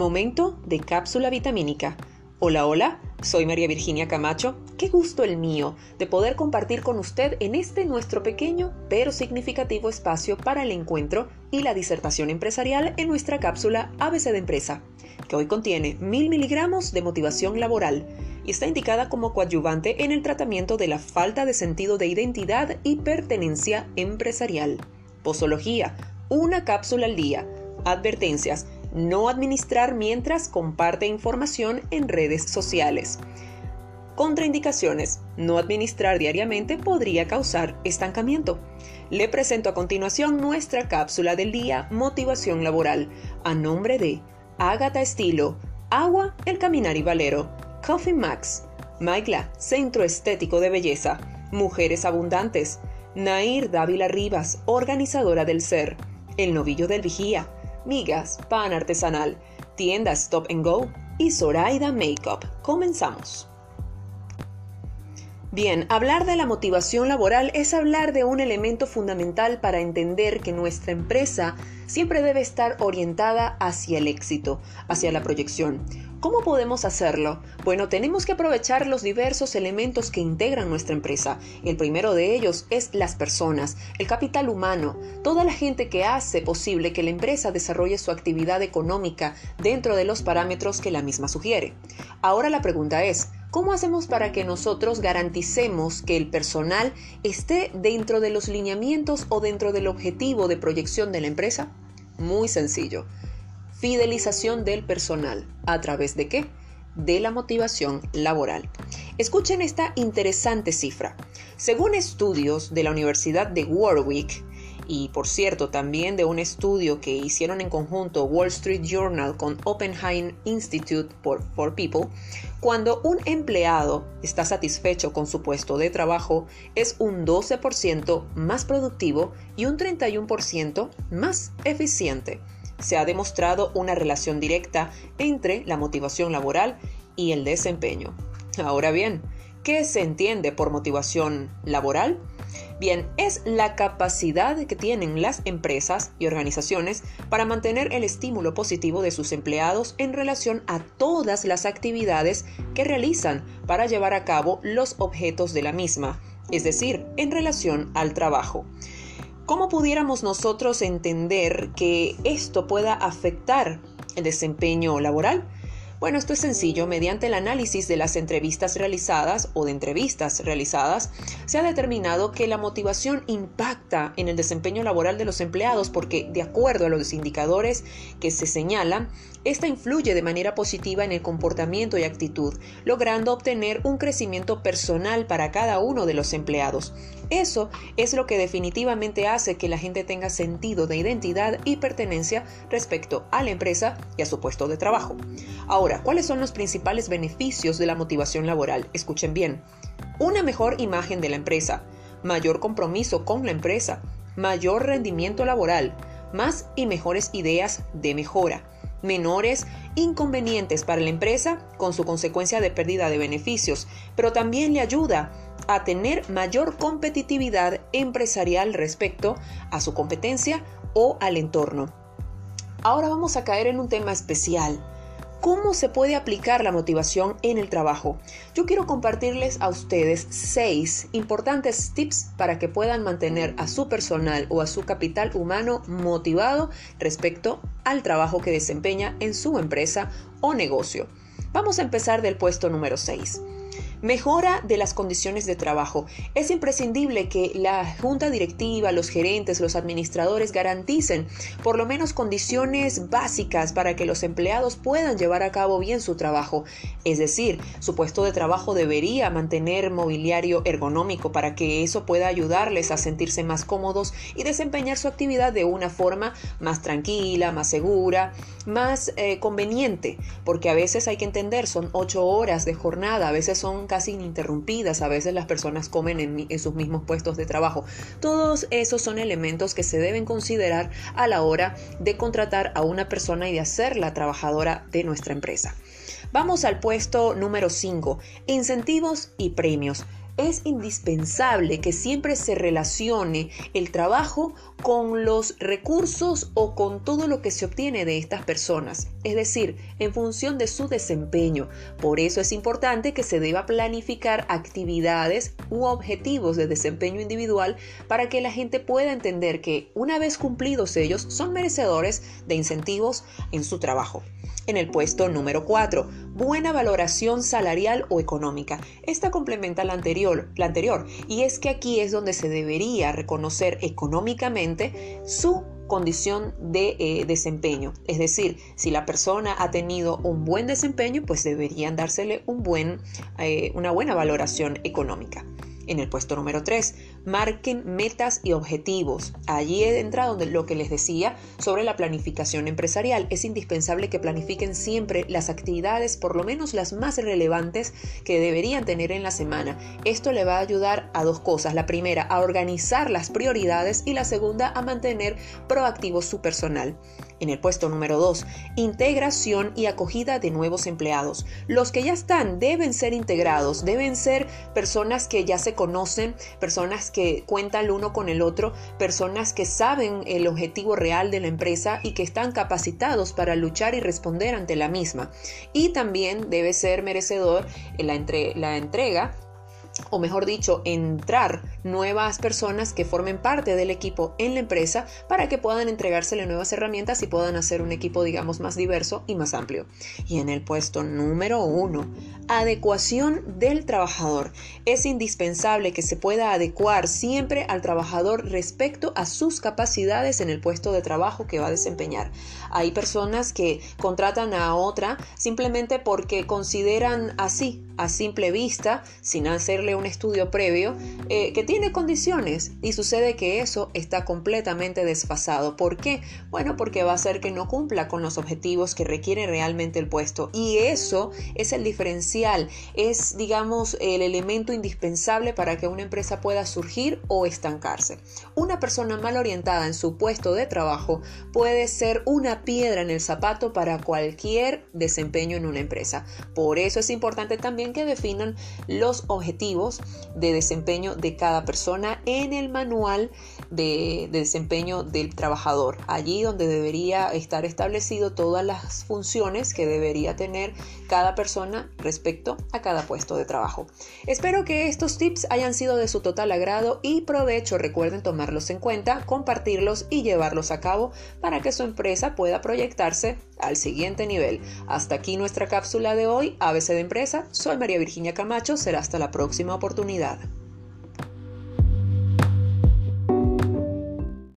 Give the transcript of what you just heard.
Momento de cápsula vitamínica. Hola, hola, soy María Virginia Camacho. Qué gusto el mío de poder compartir con usted en este nuestro pequeño pero significativo espacio para el encuentro y la disertación empresarial en nuestra cápsula ABC de Empresa, que hoy contiene mil miligramos de motivación laboral y está indicada como coadyuvante en el tratamiento de la falta de sentido de identidad y pertenencia empresarial. Posología, una cápsula al día. Advertencias, no administrar mientras comparte información en redes sociales. Contraindicaciones, no administrar diariamente podría causar estancamiento. Le presento a continuación nuestra cápsula del día Motivación Laboral, a nombre de Ágata Estilo, Agua, El Caminar y Valero, Coffee Max, Maigla, Centro Estético de Belleza, Mujeres Abundantes, Nair Dávila Rivas, organizadora del Ser, El Novillo del Vigía, Migas, Pan Artesanal, Tienda Stop and Go y Zoraida Makeup. Comenzamos. Bien, hablar de la motivación laboral es hablar de un elemento fundamental para entender que nuestra empresa siempre debe estar orientada hacia el éxito, hacia la proyección. ¿Cómo podemos hacerlo? Bueno, tenemos que aprovechar los diversos elementos que integran nuestra empresa. El primero de ellos es las personas, el capital humano, toda la gente que hace posible que la empresa desarrolle su actividad económica dentro de los parámetros que la misma sugiere. Ahora la pregunta es, ¿Cómo hacemos para que nosotros garanticemos que el personal esté dentro de los lineamientos o dentro del objetivo de proyección de la empresa? Muy sencillo fidelización del personal. ¿A través de qué? De la motivación laboral. Escuchen esta interesante cifra. Según estudios de la Universidad de Warwick, y por cierto también de un estudio que hicieron en conjunto Wall Street Journal con Oppenheim Institute for, for, People, cuando un empleado está satisfecho con su puesto de trabajo, es un 12% más productivo y un 31% más eficiente se ha demostrado una relación directa entre la motivación laboral y el desempeño. Ahora bien, ¿qué se entiende por motivación laboral? Bien, es la capacidad que tienen las empresas y organizaciones para mantener el estímulo positivo de sus empleados en relación a todas las actividades que realizan para llevar a cabo los objetos de la misma, es decir, en relación al trabajo. ¿Cómo pudiéramos nosotros entender que esto pueda afectar el desempeño laboral? Bueno, esto es sencillo. Mediante el análisis de las entrevistas realizadas o de entrevistas realizadas, se ha determinado que la motivación impacta en el desempeño laboral de los empleados porque, de acuerdo a los indicadores que se señalan, esta influye de manera positiva en el comportamiento y actitud, logrando obtener un crecimiento personal para cada uno de los empleados. Eso es lo que definitivamente hace que la gente tenga sentido de identidad y pertenencia respecto a la empresa y a su puesto de trabajo. Ahora, ¿cuáles son los principales beneficios de la motivación laboral? Escuchen bien. Una mejor imagen de la empresa, mayor compromiso con la empresa, mayor rendimiento laboral, más y mejores ideas de mejora, menores inconvenientes para la empresa con su consecuencia de pérdida de beneficios, pero también le ayuda a tener mayor competitividad empresarial respecto a su competencia o al entorno. Ahora vamos a caer en un tema especial, ¿Cómo se puede aplicar la motivación en el trabajo? Yo quiero compartirles a ustedes seis importantes tips para que puedan mantener a su personal o a su capital humano motivado respecto al trabajo que desempeña en su empresa o negocio. Vamos a empezar del puesto número 6. Mejora de las condiciones de trabajo. Es imprescindible que la junta directiva, los gerentes, los administradores garanticen por lo menos condiciones básicas para que los empleados puedan llevar a cabo bien su trabajo. Es decir, su puesto de trabajo debería mantener mobiliario ergonómico para que eso pueda ayudarles a sentirse más cómodos y desempeñar su actividad de una forma más tranquila, más segura, más eh, conveniente, porque a veces hay que entender, son ocho horas de jornada, a veces son casi ininterrumpidas, a veces las personas comen en, sus mismos puestos de trabajo. Todos esos son elementos que se deben considerar a la hora de contratar a una persona y de hacerla trabajadora de nuestra empresa. Vamos al puesto número 5, incentivos y premios. Es indispensable que siempre se relacione el trabajo con los recursos o con todo lo que se obtiene de estas personas, es decir, en función de su desempeño. Por eso es importante que se deba planificar actividades u objetivos de desempeño individual para que la gente pueda entender que una vez cumplidos ellos son merecedores de incentivos en su trabajo. En el puesto número 4, buena valoración salarial o económica. Esta complementa la anterior, la anterior, y es que aquí es donde se debería reconocer económicamente su condición de eh, desempeño. Es decir, si la persona ha tenido un buen desempeño, pues deberían dársele un buen, eh, una buena valoración económica. En el puesto número 3, marquen metas y objetivos. Allí entra donde lo que les decía sobre la planificación empresarial. Es indispensable que planifiquen siempre las actividades, por lo menos las más relevantes que deberían tener en la semana. Esto le va a ayudar a dos cosas. La primera, a organizar las prioridades y la segunda, a mantener proactivo su personal. En el puesto número 2, integración y acogida de nuevos empleados. Los que ya están deben ser integrados, deben ser personas que ya se conocen, personas que cuentan el uno con el otro, personas que saben el objetivo real de la empresa y que están capacitados para luchar y responder ante la misma. Y también debe ser merecedor la, entre, la entrega o mejor dicho, entrar nuevas personas que formen parte del equipo en la empresa para que puedan entregársele nuevas herramientas y puedan hacer un equipo, digamos, más diverso y más amplio. Y en el puesto número uno, adecuación del trabajador. Es indispensable que se pueda adecuar siempre al trabajador respecto a sus capacidades en el puesto de trabajo que va a desempeñar. Hay personas que contratan a otra simplemente porque consideran así, a simple vista, sin hacerle un estudio previo, eh, que tiene condiciones y sucede que eso está completamente desfasado. ¿Por qué? Bueno, porque va a ser que no cumpla con los objetivos que requiere realmente el puesto y eso es el diferencial, es digamos el elemento indispensable para que una empresa pueda surgir o estancarse. Una persona mal orientada en su puesto de trabajo puede ser una piedra en el zapato para cualquier desempeño en una empresa. Por eso es importante también que definan los objetivos de desempeño de cada persona en el manual de, desempeño del trabajador. Allí donde debería estar establecido todas las funciones que debería tener cada persona respecto a cada puesto de trabajo. Espero que estos tips hayan sido de su total agrado y provecho. Recuerden tomarlos en cuenta, compartirlos y llevarlos a cabo para que su empresa pueda proyectarse al siguiente nivel. Hasta aquí nuestra cápsula de hoy, ABC de Empresa. Soy María Virginia Camacho. Será hasta la próxima oportunidad.